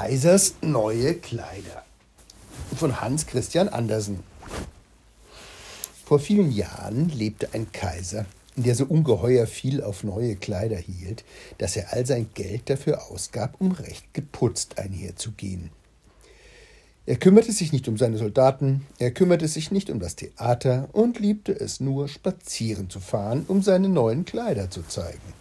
Kaisers neue Kleider von Hans Christian Andersen. Vor vielen Jahren lebte ein Kaiser, der so ungeheuer viel auf neue Kleider hielt, dass er all sein Geld dafür ausgab, um recht geputzt einherzugehen. Er kümmerte sich nicht um seine Soldaten, er kümmerte sich nicht um das Theater und liebte es nur, spazieren zu fahren, um seine neuen Kleider zu zeigen.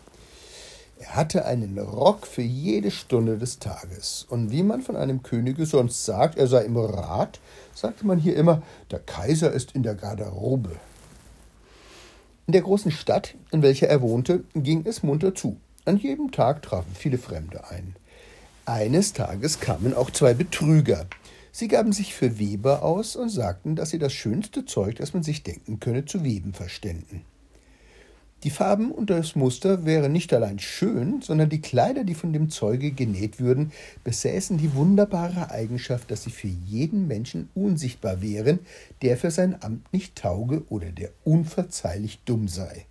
Er hatte einen Rock für jede Stunde des Tages. Und wie man von einem Könige sonst sagt, er sei im Rat, sagte man hier immer, der Kaiser ist in der Garderobe. In der großen Stadt, in welcher er wohnte, ging es munter zu. An jedem Tag trafen viele Fremde ein. Eines Tages kamen auch zwei Betrüger. Sie gaben sich für Weber aus und sagten, dass sie das schönste Zeug, das man sich denken könne, zu weben verständen. Die Farben und das Muster wären nicht allein schön, sondern die Kleider, die von dem Zeuge genäht würden, besäßen die wunderbare Eigenschaft, dass sie für jeden Menschen unsichtbar wären, der für sein Amt nicht tauge oder der unverzeihlich dumm sei.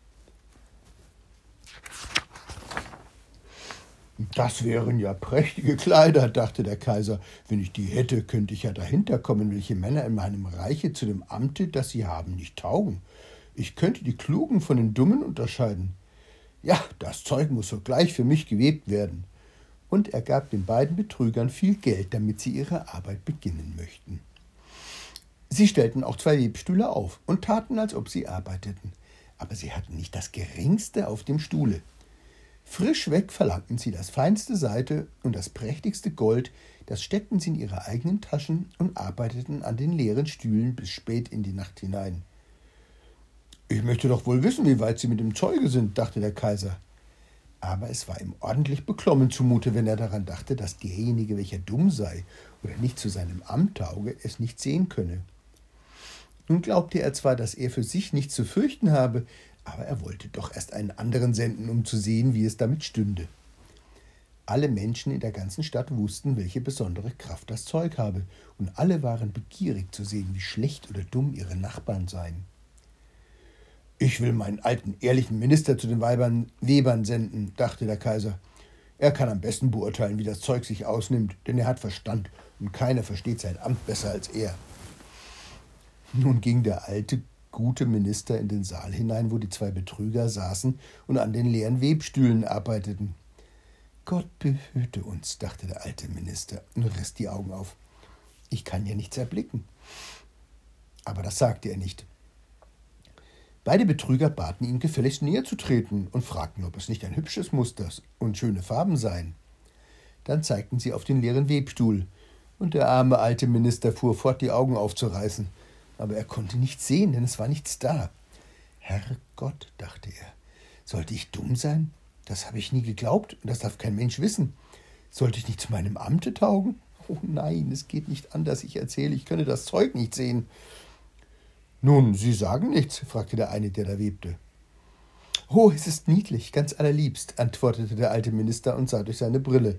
Das wären ja prächtige Kleider, dachte der Kaiser. Wenn ich die hätte, könnte ich ja dahinter kommen, welche Männer in meinem Reiche zu dem Amte, das sie haben, nicht taugen. Ich könnte die Klugen von den Dummen unterscheiden. Ja, das Zeug muss sogleich für mich gewebt werden. Und er gab den beiden Betrügern viel Geld, damit sie ihre Arbeit beginnen möchten. Sie stellten auch zwei Webstühle auf und taten, als ob sie arbeiteten. Aber sie hatten nicht das geringste auf dem Stuhle. Frisch weg verlangten sie das feinste Seite und das prächtigste Gold, das steckten sie in ihre eigenen Taschen und arbeiteten an den leeren Stühlen bis spät in die Nacht hinein. Ich möchte doch wohl wissen, wie weit Sie mit dem Zeuge sind, dachte der Kaiser. Aber es war ihm ordentlich beklommen zumute, wenn er daran dachte, dass derjenige, welcher dumm sei oder nicht zu seinem Amt tauge, es nicht sehen könne. Nun glaubte er zwar, dass er für sich nichts zu fürchten habe, aber er wollte doch erst einen anderen senden, um zu sehen, wie es damit stünde. Alle Menschen in der ganzen Stadt wussten, welche besondere Kraft das Zeug habe, und alle waren begierig zu sehen, wie schlecht oder dumm ihre Nachbarn seien. Ich will meinen alten, ehrlichen Minister zu den Weibern Webern senden, dachte der Kaiser. Er kann am besten beurteilen, wie das Zeug sich ausnimmt, denn er hat Verstand und keiner versteht sein Amt besser als er. Nun ging der alte, gute Minister in den Saal hinein, wo die zwei Betrüger saßen und an den leeren Webstühlen arbeiteten. Gott behüte uns, dachte der alte Minister und riss die Augen auf. Ich kann ja nichts erblicken. Aber das sagte er nicht. Beide Betrüger baten ihn, gefälligst näher zu treten und fragten, ob es nicht ein hübsches Muster und schöne Farben seien. Dann zeigten sie auf den leeren Webstuhl, und der arme alte Minister fuhr fort, die Augen aufzureißen. Aber er konnte nichts sehen, denn es war nichts da. Herrgott, dachte er, sollte ich dumm sein? Das habe ich nie geglaubt, und das darf kein Mensch wissen. Sollte ich nicht zu meinem Amte taugen? Oh nein, es geht nicht anders. Ich erzähle, ich könne das Zeug nicht sehen. Nun, Sie sagen nichts, fragte der eine, der da webte. Oh, es ist niedlich, ganz allerliebst, antwortete der alte Minister und sah durch seine Brille.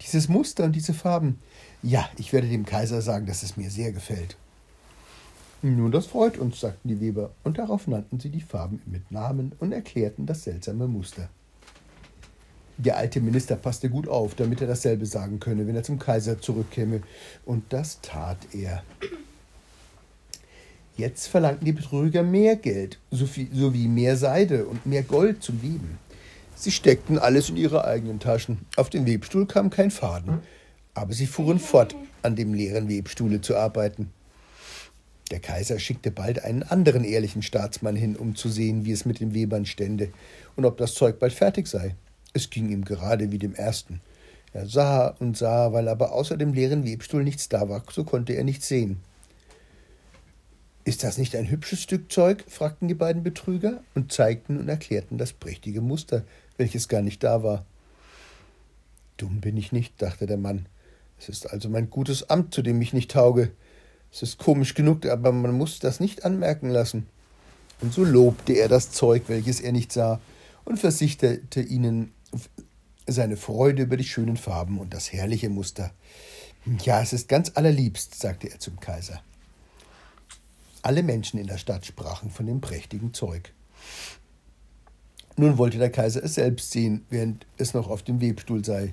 Dieses Muster und diese Farben. Ja, ich werde dem Kaiser sagen, dass es mir sehr gefällt. Nun, das freut uns, sagten die Weber, und darauf nannten sie die Farben mit Namen und erklärten das seltsame Muster. Der alte Minister passte gut auf, damit er dasselbe sagen könne, wenn er zum Kaiser zurückkäme, und das tat er. Jetzt verlangten die Betrüger mehr Geld sowie mehr Seide und mehr Gold zum Weben. Sie steckten alles in ihre eigenen Taschen. Auf dem Webstuhl kam kein Faden, aber sie fuhren fort, an dem leeren Webstuhle zu arbeiten. Der Kaiser schickte bald einen anderen ehrlichen Staatsmann hin, um zu sehen, wie es mit den Webern stände und ob das Zeug bald fertig sei. Es ging ihm gerade wie dem ersten. Er sah und sah, weil aber außer dem leeren Webstuhl nichts da war, so konnte er nichts sehen. Ist das nicht ein hübsches Stück Zeug? fragten die beiden Betrüger und zeigten und erklärten das prächtige Muster, welches gar nicht da war. Dumm bin ich nicht, dachte der Mann. Es ist also mein gutes Amt, zu dem ich nicht tauge. Es ist komisch genug, aber man muss das nicht anmerken lassen. Und so lobte er das Zeug, welches er nicht sah, und versicherte ihnen seine Freude über die schönen Farben und das herrliche Muster. Ja, es ist ganz allerliebst, sagte er zum Kaiser. Alle Menschen in der Stadt sprachen von dem prächtigen Zeug. Nun wollte der Kaiser es selbst sehen, während es noch auf dem Webstuhl sei.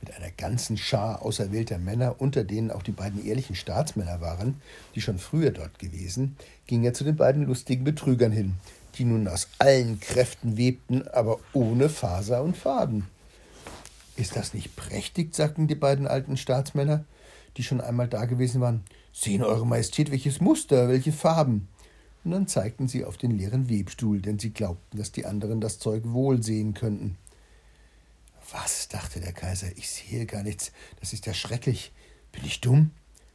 Mit einer ganzen Schar auserwählter Männer, unter denen auch die beiden ehrlichen Staatsmänner waren, die schon früher dort gewesen, ging er zu den beiden lustigen Betrügern hin, die nun aus allen Kräften webten, aber ohne Faser und Faden. Ist das nicht prächtig? sagten die beiden alten Staatsmänner, die schon einmal da gewesen waren. Sehen Eure Majestät, welches Muster, welche Farben. Und dann zeigten sie auf den leeren Webstuhl, denn sie glaubten, dass die anderen das Zeug wohl sehen könnten. Was, dachte der Kaiser, ich sehe gar nichts, das ist ja schrecklich. Bin ich dumm?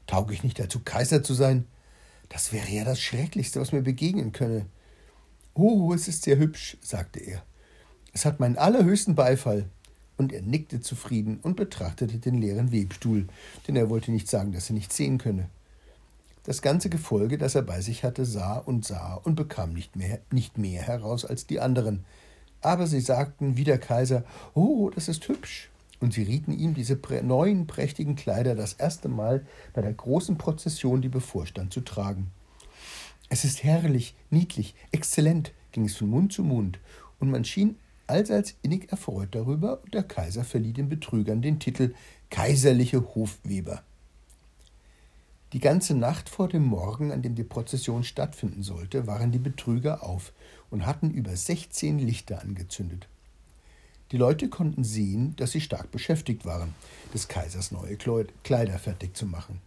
Tauge ich nicht dazu, Kaiser zu sein? Das wäre ja das Schrecklichste, was mir begegnen könne. Oh, es ist sehr hübsch, sagte er. Es hat meinen allerhöchsten Beifall. Und er nickte zufrieden und betrachtete den leeren Webstuhl, denn er wollte nicht sagen, dass er nichts sehen könne. Das ganze Gefolge, das er bei sich hatte, sah und sah und bekam nicht mehr, nicht mehr heraus als die anderen. Aber sie sagten wie der Kaiser, oh, das ist hübsch. Und sie rieten ihm diese neuen prächtigen Kleider das erste Mal bei der großen Prozession, die bevorstand, zu tragen. Es ist herrlich, niedlich, exzellent, ging es von Mund zu Mund, und man schien allseits innig erfreut darüber, und der Kaiser verlieh den Betrügern den Titel Kaiserliche Hofweber. Die ganze Nacht vor dem Morgen, an dem die Prozession stattfinden sollte, waren die Betrüger auf und hatten über 16 Lichter angezündet. Die Leute konnten sehen, dass sie stark beschäftigt waren, des Kaisers neue Kleider fertig zu machen.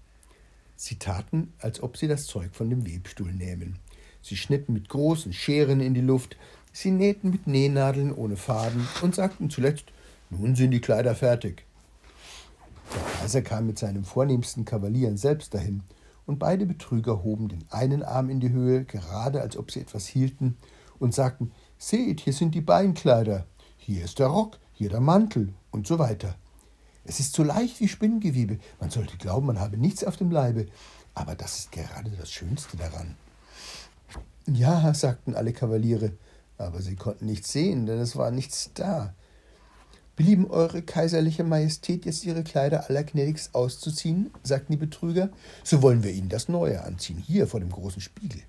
Sie taten, als ob sie das Zeug von dem Webstuhl nähmen. Sie schnitten mit großen Scheren in die Luft, sie nähten mit Nähnadeln ohne Faden und sagten zuletzt, nun sind die Kleider fertig. Der Kaiser kam mit seinen vornehmsten Kavalieren selbst dahin, und beide Betrüger hoben den einen Arm in die Höhe, gerade als ob sie etwas hielten, und sagten Seht, hier sind die Beinkleider, hier ist der Rock, hier der Mantel und so weiter. Es ist so leicht wie Spinngewebe, man sollte glauben, man habe nichts auf dem Leibe, aber das ist gerade das Schönste daran. Ja, sagten alle Kavaliere, aber sie konnten nichts sehen, denn es war nichts da. Belieben Eure Kaiserliche Majestät jetzt Ihre Kleider allergnädigst auszuziehen? sagten die Betrüger. So wollen wir Ihnen das Neue anziehen, hier vor dem großen Spiegel.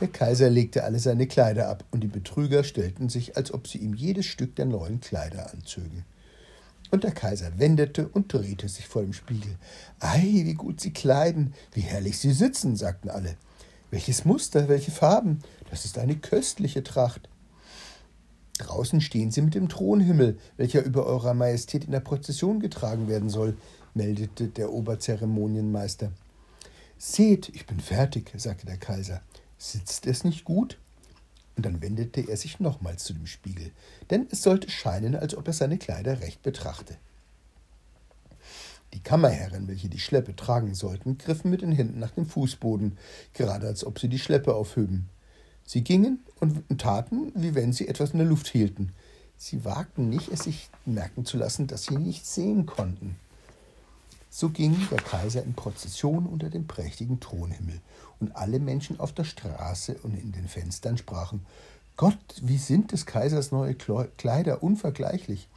Der Kaiser legte alle seine Kleider ab, und die Betrüger stellten sich, als ob sie ihm jedes Stück der neuen Kleider anzögen. Und der Kaiser wendete und drehte sich vor dem Spiegel. Ei, wie gut Sie kleiden, wie herrlich Sie sitzen, sagten alle. Welches Muster, welche Farben, das ist eine köstliche Tracht. Draußen stehen Sie mit dem Thronhimmel, welcher über Eurer Majestät in der Prozession getragen werden soll, meldete der Oberzeremonienmeister. Seht, ich bin fertig, sagte der Kaiser. Sitzt es nicht gut? Und dann wendete er sich nochmals zu dem Spiegel, denn es sollte scheinen, als ob er seine Kleider recht betrachte. Die Kammerherren, welche die Schleppe tragen sollten, griffen mit den Händen nach dem Fußboden, gerade als ob sie die Schleppe aufhöben. Sie gingen und taten, wie wenn sie etwas in der Luft hielten. Sie wagten nicht, es sich merken zu lassen, dass sie nichts sehen konnten. So ging der Kaiser in Prozession unter dem prächtigen Thronhimmel, und alle Menschen auf der Straße und in den Fenstern sprachen Gott, wie sind des Kaisers neue Kleider unvergleichlich.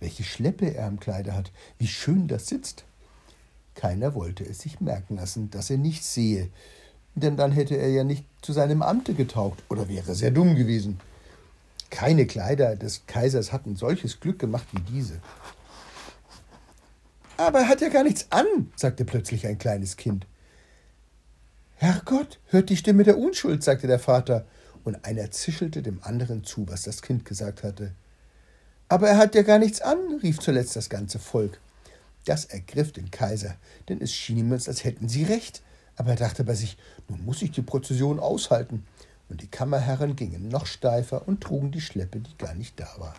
Welche Schleppe er am Kleider hat, wie schön das sitzt. Keiner wollte es sich merken lassen, dass er nichts sehe, denn dann hätte er ja nicht zu seinem Amte getaugt oder wäre sehr dumm gewesen. Keine Kleider des Kaisers hatten solches Glück gemacht wie diese. Aber er hat ja gar nichts an, sagte plötzlich ein kleines Kind. Herrgott, hört die Stimme der Unschuld, sagte der Vater, und einer zischelte dem anderen zu, was das Kind gesagt hatte. Aber er hat ja gar nichts an, rief zuletzt das ganze Volk. Das ergriff den Kaiser, denn es schien ihm, als hätten sie recht. Aber er dachte bei sich, nun muss ich die Prozession aushalten. Und die Kammerherren gingen noch steifer und trugen die Schleppe, die gar nicht da war.